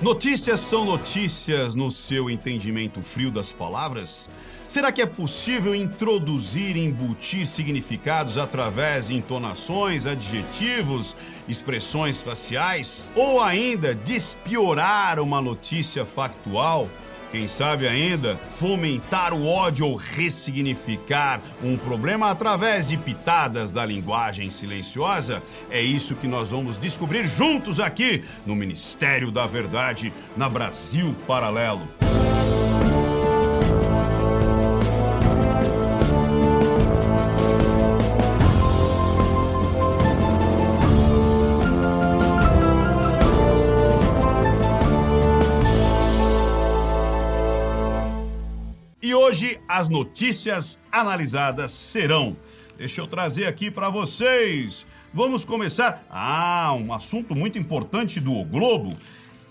Notícias são notícias no seu entendimento frio das palavras? Será que é possível introduzir e embutir significados através de entonações, adjetivos, expressões faciais? Ou ainda despiorar uma notícia factual? Quem sabe ainda fomentar o ódio ou ressignificar um problema através de pitadas da linguagem silenciosa? É isso que nós vamos descobrir juntos aqui no Ministério da Verdade, na Brasil Paralelo. As notícias analisadas serão. Deixa eu trazer aqui para vocês. Vamos começar. Ah, um assunto muito importante do o Globo.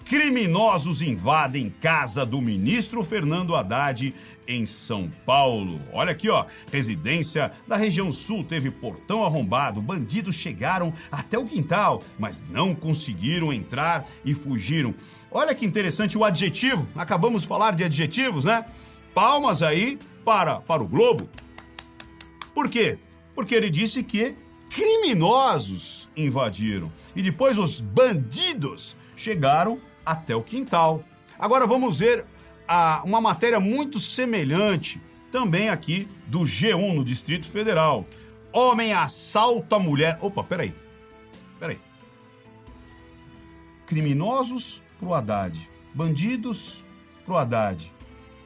Criminosos invadem casa do ministro Fernando Haddad em São Paulo. Olha aqui, ó. Residência da região sul teve portão arrombado. Bandidos chegaram até o quintal, mas não conseguiram entrar e fugiram. Olha que interessante o adjetivo. Acabamos de falar de adjetivos, né? palmas aí para, para o Globo. Por quê? Porque ele disse que criminosos invadiram e depois os bandidos chegaram até o quintal. Agora vamos ver a, uma matéria muito semelhante também aqui do G1 no Distrito Federal. Homem assalta mulher. Opa, peraí. Peraí. Criminosos pro Haddad. Bandidos pro Haddad.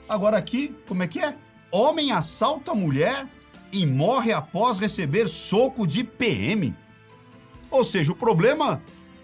Agora aqui, como é que é? Homem assalta mulher e morre após receber soco de PM. Ou seja, o problema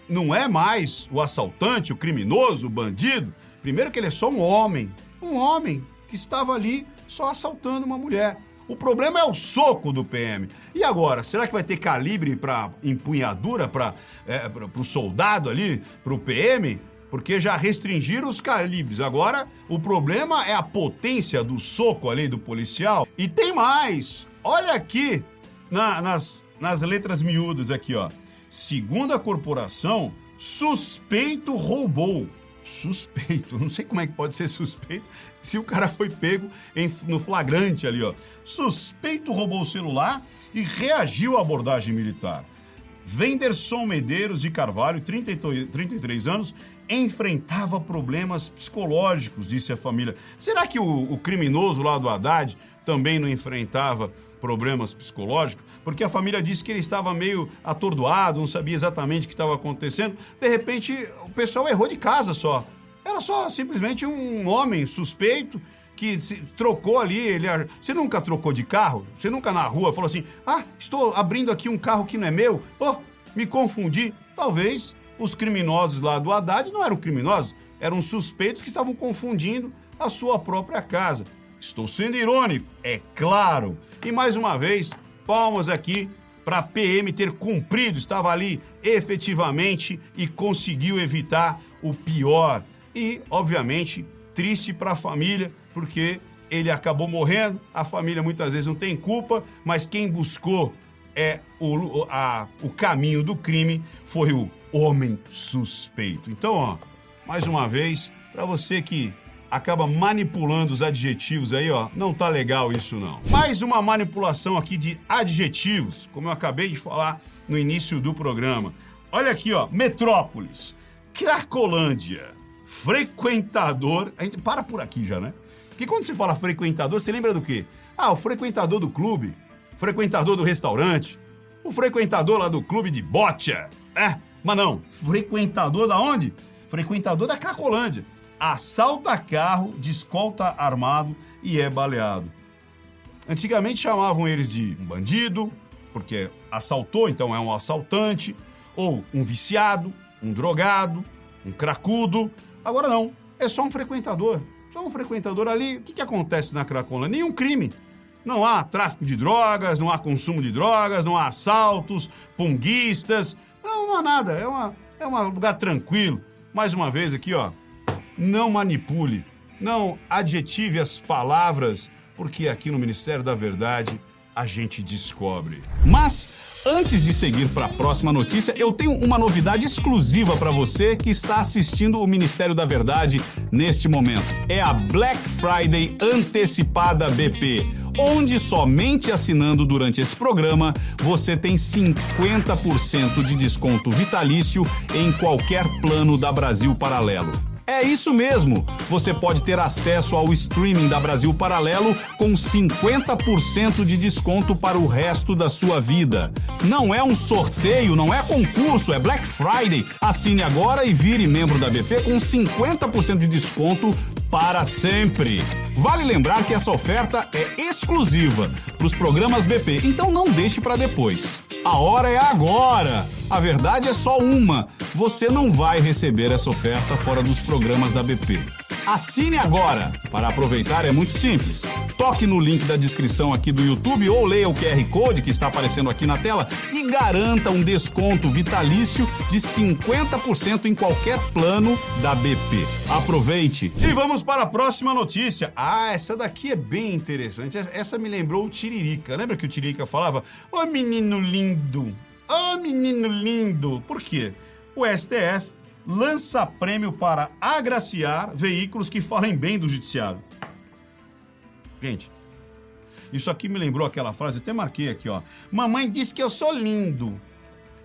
não é mais o assaltante, o criminoso, o bandido. Primeiro que ele é só um homem. Um homem que estava ali só assaltando uma mulher. O problema é o soco do PM. E agora, será que vai ter calibre para empunhadura para é, o soldado ali, para o PM? Porque já restringiram os calibres. Agora, o problema é a potência do soco ali do policial. E tem mais. Olha aqui na, nas, nas letras miúdas aqui, ó. Segundo a corporação, suspeito roubou. Suspeito, não sei como é que pode ser suspeito se o cara foi pego em, no flagrante ali, ó. Suspeito roubou o celular e reagiu à abordagem militar. Venderson Medeiros de Carvalho, 33 anos, enfrentava problemas psicológicos, disse a família. Será que o, o, criminoso lá do Haddad também não enfrentava problemas psicológicos? Porque a família disse que ele estava meio atordoado, não sabia exatamente o que estava acontecendo. De repente, o pessoal errou de casa só. Era só simplesmente um homem suspeito que trocou ali, ele você nunca trocou de carro? Você nunca na rua falou assim: "Ah, estou abrindo aqui um carro que não é meu". Oh, me confundi. Talvez os criminosos lá do Haddad não eram criminosos, eram suspeitos que estavam confundindo a sua própria casa. Estou sendo irônico, é claro. E mais uma vez, palmas aqui para a PM ter cumprido, estava ali efetivamente e conseguiu evitar o pior. E, obviamente, triste para a família, porque ele acabou morrendo, a família muitas vezes não tem culpa, mas quem buscou é o, a, o caminho do crime foi o homem suspeito. Então, ó, mais uma vez, para você que acaba manipulando os adjetivos aí, ó, não tá legal isso não. Mais uma manipulação aqui de adjetivos, como eu acabei de falar no início do programa. Olha aqui, ó, Metrópolis, Cracolândia, frequentador, a gente para por aqui já, né? Porque quando se fala frequentador, você lembra do quê? Ah, o frequentador do clube, frequentador do restaurante, o frequentador lá do clube de bocha, é? Mas não, frequentador da onde? Frequentador da Cracolândia. Assalta carro de escolta armado e é baleado. Antigamente chamavam eles de um bandido, porque assaltou, então é um assaltante, ou um viciado, um drogado, um cracudo. Agora não, é só um frequentador. Só um frequentador ali. O que, que acontece na Cracolândia? Nenhum crime. Não há tráfico de drogas, não há consumo de drogas, não há assaltos, punguistas, não, não há nada. É, uma, é um lugar tranquilo. Mais uma vez aqui, ó. Não manipule. Não adjetive as palavras, porque aqui no Ministério da Verdade a gente descobre. Mas antes de seguir para a próxima notícia, eu tenho uma novidade exclusiva para você que está assistindo o Ministério da Verdade neste momento. É a Black Friday antecipada BP onde somente assinando durante esse programa você tem 50% de desconto vitalício em qualquer plano da Brasil Paralelo. É isso mesmo! Você pode ter acesso ao streaming da Brasil Paralelo com 50% de desconto para o resto da sua vida. Não é um sorteio, não é concurso, é Black Friday. Assine agora e vire membro da BP com 50% de desconto para sempre. Vale lembrar que essa oferta é exclusiva para os programas BP, então não deixe para depois. A hora é agora! A verdade é só uma: você não vai receber essa oferta fora dos programas da BP. Assine agora! Para aproveitar é muito simples. Toque no link da descrição aqui do YouTube ou leia o QR Code que está aparecendo aqui na tela e garanta um desconto vitalício de 50% em qualquer plano da BP. Aproveite! E vamos para a próxima notícia. Ah, essa daqui é bem interessante. Essa me lembrou o Tiririca. Lembra que o Tiririca falava: Ô menino lindo! Ô menino lindo! Por quê? O STF lança prêmio para agraciar veículos que falem bem do judiciário. Gente, isso aqui me lembrou aquela frase, eu até marquei aqui, ó. Mamãe disse que eu sou lindo.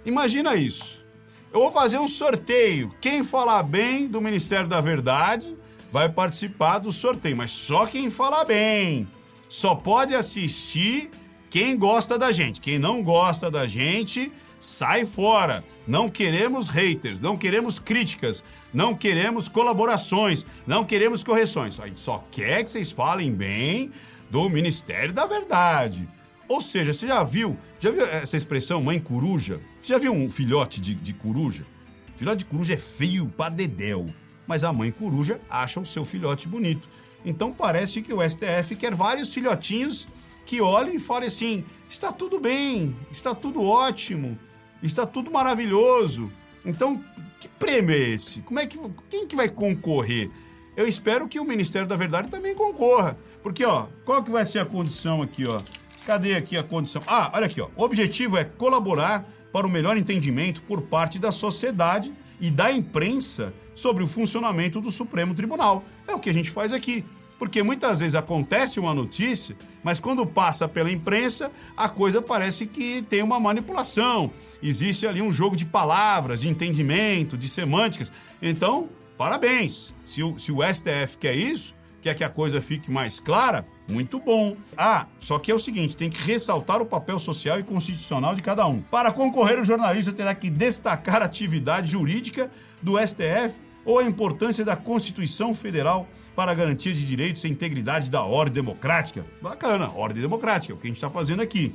Imagina isso. Eu vou fazer um sorteio. Quem falar bem do Ministério da Verdade vai participar do sorteio, mas só quem falar bem. Só pode assistir quem gosta da gente. Quem não gosta da gente sai fora. Não queremos haters, não queremos críticas, não queremos colaborações, não queremos correções. A gente só quer que vocês falem bem do Ministério da Verdade. Ou seja, você já viu, já viu essa expressão mãe coruja? Você já viu um filhote de, de coruja? filhote de coruja é feio pra dedéu, mas a mãe coruja acha o seu filhote bonito. Então parece que o STF quer vários filhotinhos que olhem e falem assim: está tudo bem, está tudo ótimo, está tudo maravilhoso. Então, que prêmio é esse? Como é que quem que vai concorrer? Eu espero que o Ministério da Verdade também concorra, porque ó, qual que vai ser a condição aqui, ó? Cadê aqui a condição? Ah, olha aqui, ó. O objetivo é colaborar para o melhor entendimento por parte da sociedade e da imprensa sobre o funcionamento do Supremo Tribunal. É o que a gente faz aqui. Porque muitas vezes acontece uma notícia, mas quando passa pela imprensa, a coisa parece que tem uma manipulação. Existe ali um jogo de palavras, de entendimento, de semânticas. Então, parabéns. Se o, se o STF quer isso, quer que a coisa fique mais clara, muito bom. Ah, só que é o seguinte: tem que ressaltar o papel social e constitucional de cada um. Para concorrer, o jornalista terá que destacar a atividade jurídica do STF ou a importância da Constituição Federal para a garantia de direitos e integridade da ordem democrática. Bacana, ordem democrática, é o que a gente está fazendo aqui.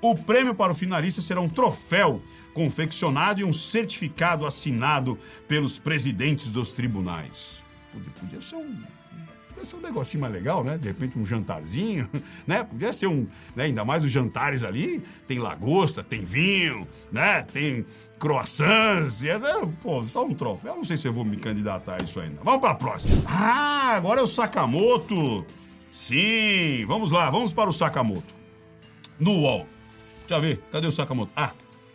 O prêmio para o finalista será um troféu confeccionado e um certificado assinado pelos presidentes dos tribunais. Podia ser um Podia ser um negocinho mais legal, né? De repente um jantarzinho, né? Podia ser um, né? ainda mais os jantares ali, tem lagosta, tem vinho, né? Tem croissants, é, né? pô, só um troféu. não sei se eu vou me candidatar a isso ainda. Vamos para a próxima. Ah, agora é o Sakamoto. Sim, vamos lá, vamos para o Sakamoto. No UOL. Deixa eu ver, cadê o Sakamoto? Ah,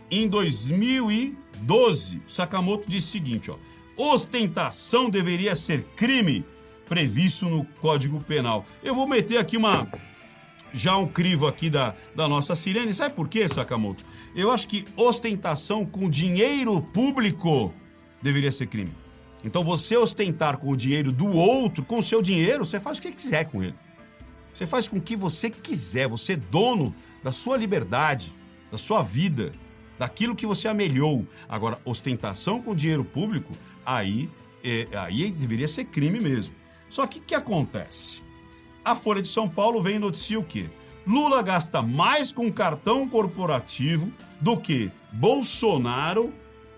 em 2012, Sakamoto disse o seguinte, ó. Ostentação deveria ser crime previsto no Código Penal. Eu vou meter aqui uma já um crivo aqui da, da nossa sirene. Sabe por quê, Sakamoto? Eu acho que ostentação com dinheiro público deveria ser crime. Então você ostentar com o dinheiro do outro, com o seu dinheiro, você faz o que quiser com ele. Você faz com o que você quiser, você é dono da sua liberdade, da sua vida, daquilo que você amelhou. Agora, ostentação com dinheiro público, aí, é, aí deveria ser crime mesmo. Só que o que acontece? A Folha de São Paulo vem e noticia o quê? Lula gasta mais com cartão corporativo do que Bolsonaro,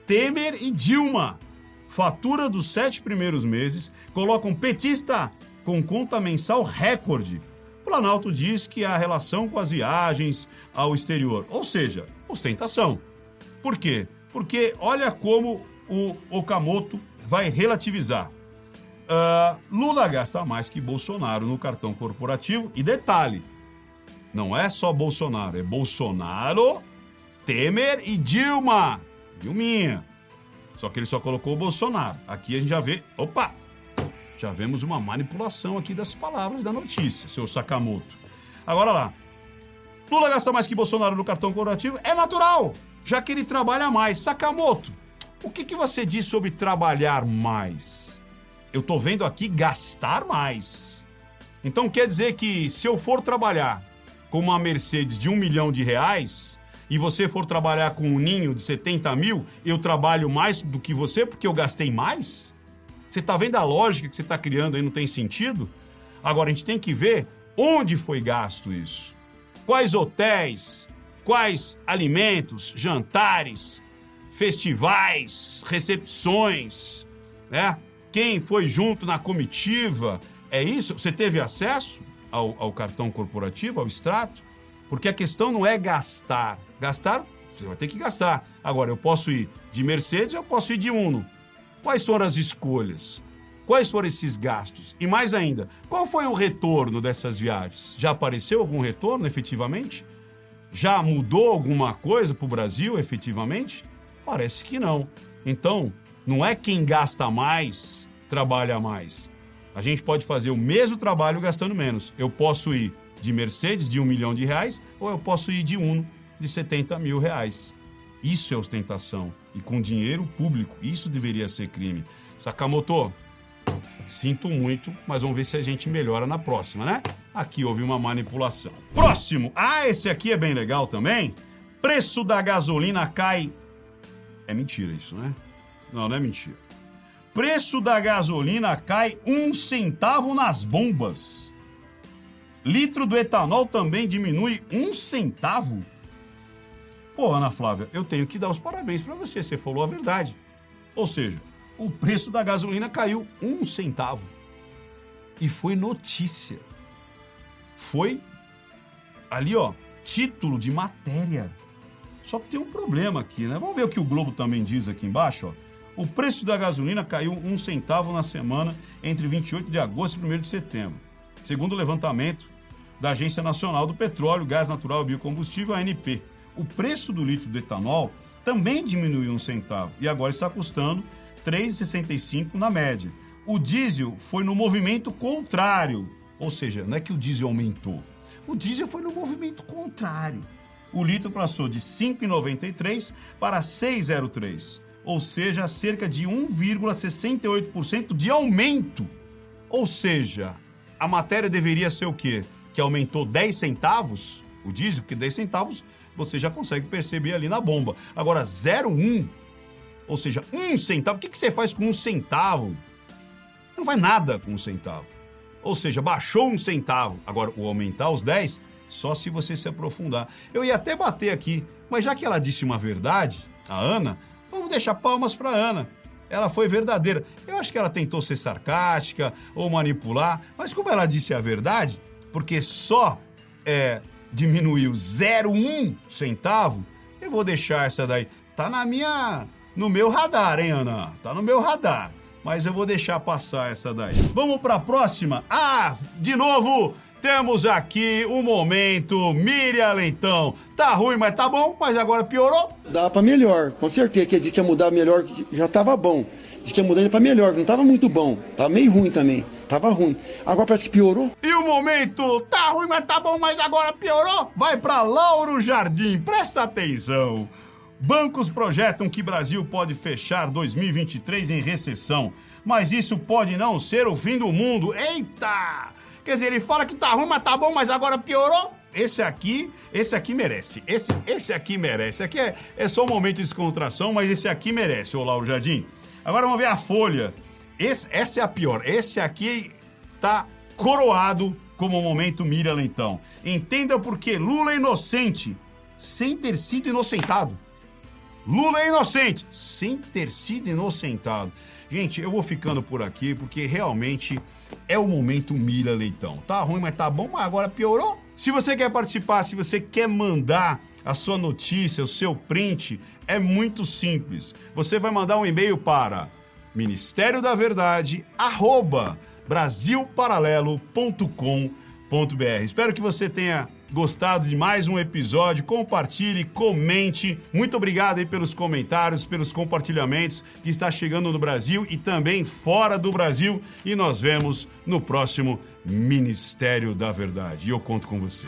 Temer e Dilma. Fatura dos sete primeiros meses coloca um petista com conta mensal recorde. Planalto diz que há relação com as viagens ao exterior, ou seja, ostentação. Por quê? Porque olha como o Okamoto vai relativizar. Uh, Lula gasta mais que Bolsonaro no cartão corporativo. E detalhe: Não é só Bolsonaro, é Bolsonaro, Temer e Dilma. Dilminha. Só que ele só colocou o Bolsonaro. Aqui a gente já vê. Opa! Já vemos uma manipulação aqui das palavras da notícia, seu Sakamoto. Agora lá. Lula gasta mais que Bolsonaro no cartão corporativo? É natural, já que ele trabalha mais. Sakamoto, o que, que você diz sobre trabalhar mais? Eu tô vendo aqui gastar mais. Então quer dizer que se eu for trabalhar com uma Mercedes de um milhão de reais e você for trabalhar com um ninho de 70 mil, eu trabalho mais do que você porque eu gastei mais? Você tá vendo a lógica que você está criando aí? Não tem sentido? Agora a gente tem que ver onde foi gasto isso quais hotéis, quais alimentos, jantares, festivais, recepções, né? Quem foi junto na comitiva? É isso? Você teve acesso ao, ao cartão corporativo, ao extrato? Porque a questão não é gastar. Gastar, você vai ter que gastar. Agora, eu posso ir de Mercedes, eu posso ir de Uno. Quais foram as escolhas? Quais foram esses gastos? E mais ainda, qual foi o retorno dessas viagens? Já apareceu algum retorno efetivamente? Já mudou alguma coisa para o Brasil efetivamente? Parece que não. Então, não é quem gasta mais trabalha mais. A gente pode fazer o mesmo trabalho gastando menos. Eu posso ir de Mercedes de um milhão de reais ou eu posso ir de Uno de 70 mil reais. Isso é ostentação. E com dinheiro público. Isso deveria ser crime. Sakamoto, Sinto muito, mas vamos ver se a gente melhora na próxima, né? Aqui houve uma manipulação. Próximo! Ah, esse aqui é bem legal também. Preço da gasolina cai. É mentira isso, né? Não, não é mentira. Preço da gasolina cai um centavo nas bombas. Litro do etanol também diminui um centavo. Pô, Ana Flávia, eu tenho que dar os parabéns para você. Você falou a verdade. Ou seja, o preço da gasolina caiu um centavo. E foi notícia. Foi ali, ó, título de matéria. Só que tem um problema aqui, né? Vamos ver o que o Globo também diz aqui embaixo, ó. O preço da gasolina caiu um centavo na semana entre 28 de agosto e 1 de setembro. Segundo o levantamento da Agência Nacional do Petróleo, Gás Natural e Biocombustível, ANP. O preço do litro de etanol também diminuiu um centavo e agora está custando 3,65 na média. O diesel foi no movimento contrário, ou seja, não é que o diesel aumentou. O diesel foi no movimento contrário. O litro passou de 5,93 para 6,03, ou seja, cerca de 1,68% de aumento. Ou seja, a matéria deveria ser o quê? Que aumentou 10 centavos, o diesel, porque 10 centavos você já consegue perceber ali na bomba. Agora, 0,1 ou seja, um centavo. O que, você faz com um centavo? Não vai nada com um centavo. Ou seja, baixou um centavo. Agora, o aumentar os 10, só se você se aprofundar. Eu ia até bater aqui, mas já que ela disse uma verdade, a Ana, vamos deixar palmas para Ana. Ela foi verdadeira. Eu acho que ela tentou ser sarcástica ou manipular, mas como ela disse a verdade, porque só é, diminuiu 0,1 centavo, eu vou deixar essa daí. Tá na minha no meu radar, hein, Ana? Tá no meu radar. Mas eu vou deixar passar essa daí. Vamos para a próxima? Ah, de novo, temos aqui o um momento Miriam Leitão. Tá ruim, mas tá bom, mas agora piorou? Dá para melhor, com certeza que a gente ia mudar melhor, já tava bom. Diz que ia mudar para melhor, não tava muito bom. Tava meio ruim também. Tava ruim. Agora parece que piorou. E o momento tá ruim, mas tá bom, mas agora piorou? Vai para Lauro Jardim. Presta atenção. Bancos projetam que Brasil pode fechar 2023 em recessão, mas isso pode não ser o fim do mundo. Eita! Quer dizer, ele fala que tá ruim, mas tá bom, mas agora piorou? Esse aqui, esse aqui merece. Esse, esse aqui merece. Aqui é, é só um momento de descontração, mas esse aqui merece, ô Lauro Jardim. Agora vamos ver a folha. Esse, essa é a pior. Esse aqui tá coroado como o momento Miriam Leitão. Entenda porque Lula é inocente, sem ter sido inocentado. Lula é inocente, sem ter sido inocentado. Gente, eu vou ficando por aqui porque realmente é o momento Mira Leitão. Tá ruim, mas tá bom, mas agora piorou. Se você quer participar, se você quer mandar a sua notícia, o seu print, é muito simples. Você vai mandar um e-mail para Ministério da Verdade, brasilparalelo.com.br. Espero que você tenha gostado de mais um episódio. Compartilhe, comente. Muito obrigado aí pelos comentários, pelos compartilhamentos que está chegando no Brasil e também fora do Brasil. E nós vemos no próximo Ministério da Verdade. E eu conto com você.